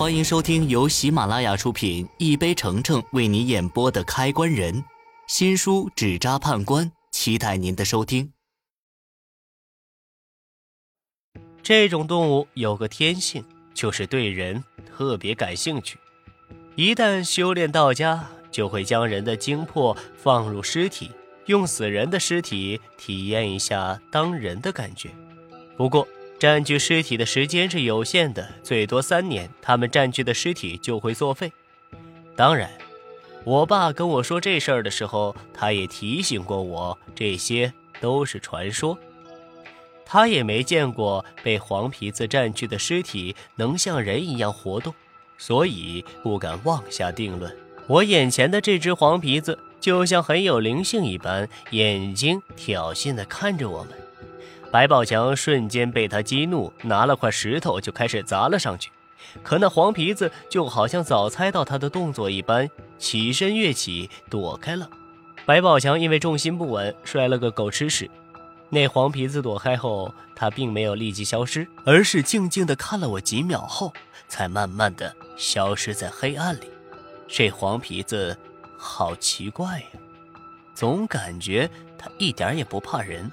欢迎收听由喜马拉雅出品、一杯橙橙为你演播的《开关人》新书《纸扎判官》，期待您的收听。这种动物有个天性，就是对人特别感兴趣。一旦修炼到家，就会将人的精魄放入尸体，用死人的尸体体验一下当人的感觉。不过，占据尸体的时间是有限的，最多三年，他们占据的尸体就会作废。当然，我爸跟我说这事儿的时候，他也提醒过我，这些都是传说。他也没见过被黄皮子占据的尸体能像人一样活动，所以不敢妄下定论。我眼前的这只黄皮子就像很有灵性一般，眼睛挑衅地看着我们。白宝强瞬间被他激怒，拿了块石头就开始砸了上去。可那黄皮子就好像早猜到他的动作一般，起身跃起躲开了。白宝强因为重心不稳摔了个狗吃屎。那黄皮子躲开后，他并没有立即消失，而是静静地看了我几秒后，才慢慢地消失在黑暗里。这黄皮子好奇怪呀，总感觉他一点也不怕人。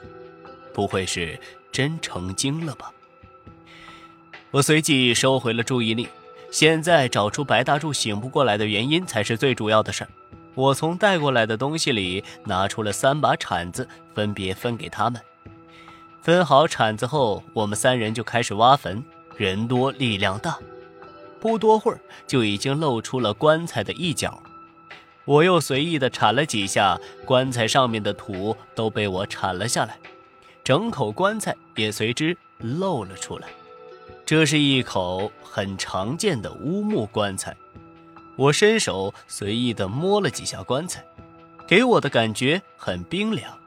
不会是真成精了吧？我随即收回了注意力。现在找出白大柱醒不过来的原因才是最主要的事儿。我从带过来的东西里拿出了三把铲子，分别分给他们。分好铲子后，我们三人就开始挖坟。人多力量大，不多会儿就已经露出了棺材的一角。我又随意的铲了几下，棺材上面的土都被我铲了下来。整口棺材也随之露了出来，这是一口很常见的乌木棺材。我伸手随意地摸了几下棺材，给我的感觉很冰凉，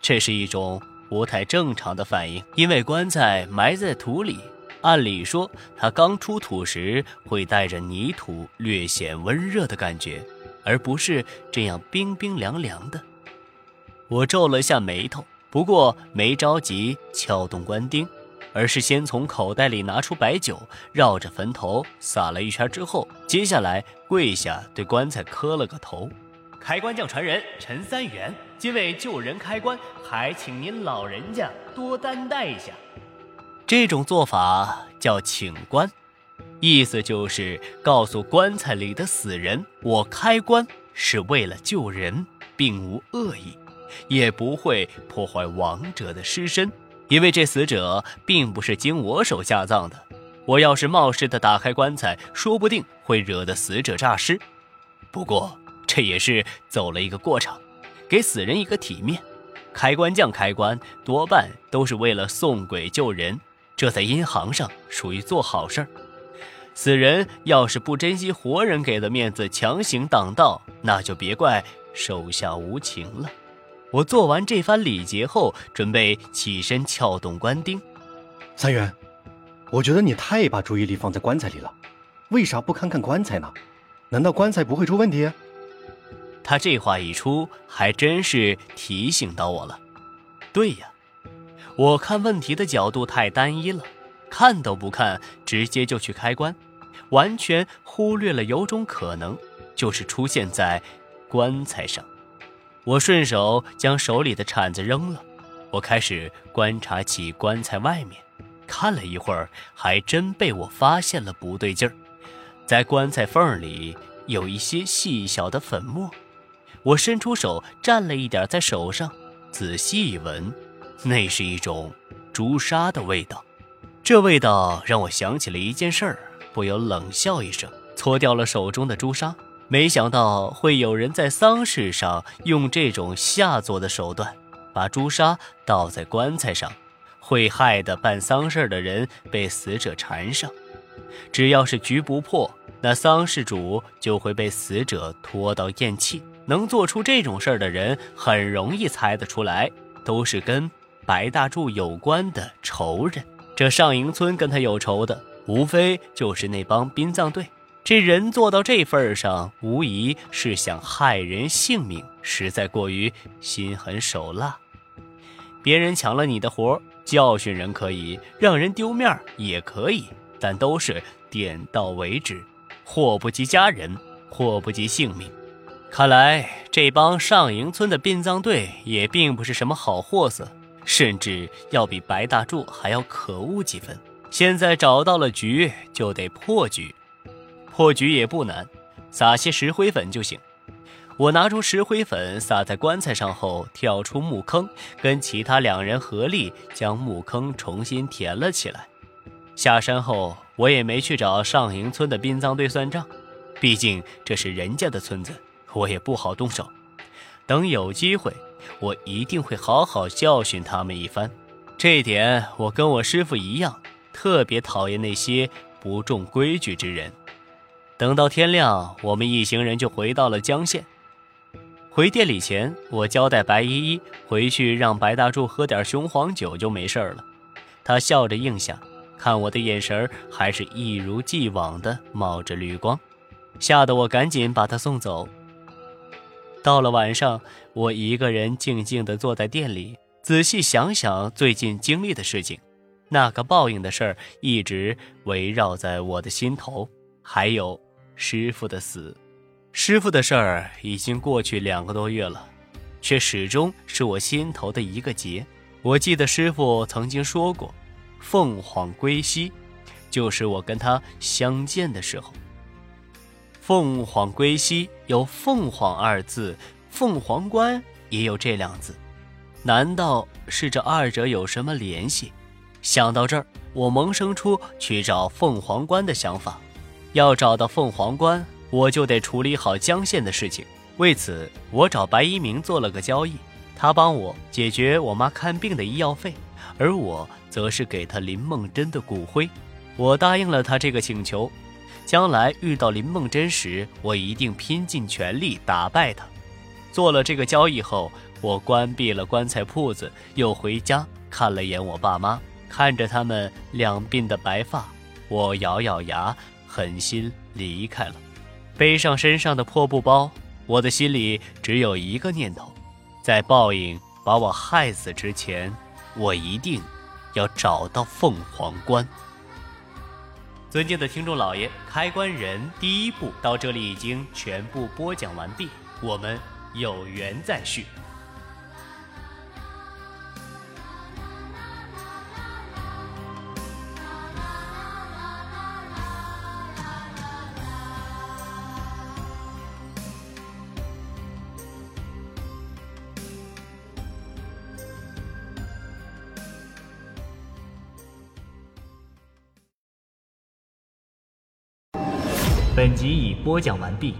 这是一种不太正常的反应。因为棺材埋在土里，按理说它刚出土时会带着泥土，略显温热的感觉，而不是这样冰冰凉凉的。我皱了下眉头。不过没着急撬动棺钉，而是先从口袋里拿出白酒，绕着坟头撒了一圈之后，接下来跪下对棺材磕了个头。开棺匠传人陈三元，今为救人开棺，还请您老人家多担待一下。这种做法叫请棺，意思就是告诉棺材里的死人，我开棺是为了救人，并无恶意。也不会破坏亡者的尸身，因为这死者并不是经我手下葬的。我要是冒失的打开棺材，说不定会惹得死者诈尸。不过这也是走了一个过场，给死人一个体面。开棺匠开棺多半都是为了送鬼救人，这在阴行上属于做好事儿。死人要是不珍惜活人给的面子，强行挡道，那就别怪手下无情了。我做完这番礼节后，准备起身撬动棺钉。三元，我觉得你太把注意力放在棺材里了，为啥不看看棺材呢？难道棺材不会出问题？他这话一出，还真是提醒到我了。对呀，我看问题的角度太单一了，看都不看，直接就去开棺，完全忽略了有种可能，就是出现在棺材上。我顺手将手里的铲子扔了，我开始观察起棺材外面，看了一会儿，还真被我发现了不对劲儿，在棺材缝里有一些细小的粉末。我伸出手蘸了一点在手上，仔细一闻，那是一种朱砂的味道。这味道让我想起了一件事儿，不由冷笑一声，搓掉了手中的朱砂。没想到会有人在丧事上用这种下作的手段，把朱砂倒在棺材上，会害得办丧事的人被死者缠上。只要是局不破，那丧事主就会被死者拖到咽气。能做出这种事儿的人，很容易猜得出来，都是跟白大柱有关的仇人。这上营村跟他有仇的，无非就是那帮殡葬队。这人做到这份上，无疑是想害人性命，实在过于心狠手辣。别人抢了你的活，教训人可以，让人丢面也可以，但都是点到为止，祸不及家人，祸不及性命。看来这帮上营村的殡葬队也并不是什么好货色，甚至要比白大柱还要可恶几分。现在找到了局，就得破局。破局也不难，撒些石灰粉就行。我拿出石灰粉撒在棺材上后，跳出墓坑，跟其他两人合力将墓坑重新填了起来。下山后，我也没去找上营村的殡葬队算账，毕竟这是人家的村子。我也不好动手，等有机会，我一定会好好教训他们一番。这点我跟我师傅一样，特别讨厌那些不重规矩之人。等到天亮，我们一行人就回到了江县。回店里前，我交代白依依回去让白大柱喝点雄黄酒就没事了。他笑着应下，看我的眼神还是一如既往的冒着绿光，吓得我赶紧把他送走。到了晚上，我一个人静静地坐在店里，仔细想想最近经历的事情。那个报应的事儿一直围绕在我的心头，还有师傅的死。师傅的事儿已经过去两个多月了，却始终是我心头的一个结。我记得师傅曾经说过：“凤凰归西，就是我跟他相见的时候。”凤凰归西有“凤凰”二字，凤凰关也有这两字，难道是这二者有什么联系？想到这儿，我萌生出去找凤凰关的想法。要找到凤凰关，我就得处理好江县的事情。为此，我找白一鸣做了个交易，他帮我解决我妈看病的医药费，而我则是给他林梦真的骨灰。我答应了他这个请求。将来遇到林梦真时，我一定拼尽全力打败他。做了这个交易后，我关闭了棺材铺子，又回家看了眼我爸妈，看着他们两鬓的白发，我咬咬牙，狠心离开了。背上身上的破布包，我的心里只有一个念头：在报应把我害死之前，我一定要找到凤凰关。尊敬的听众老爷，开关人第一部到这里已经全部播讲完毕，我们有缘再续。本集已播讲完毕。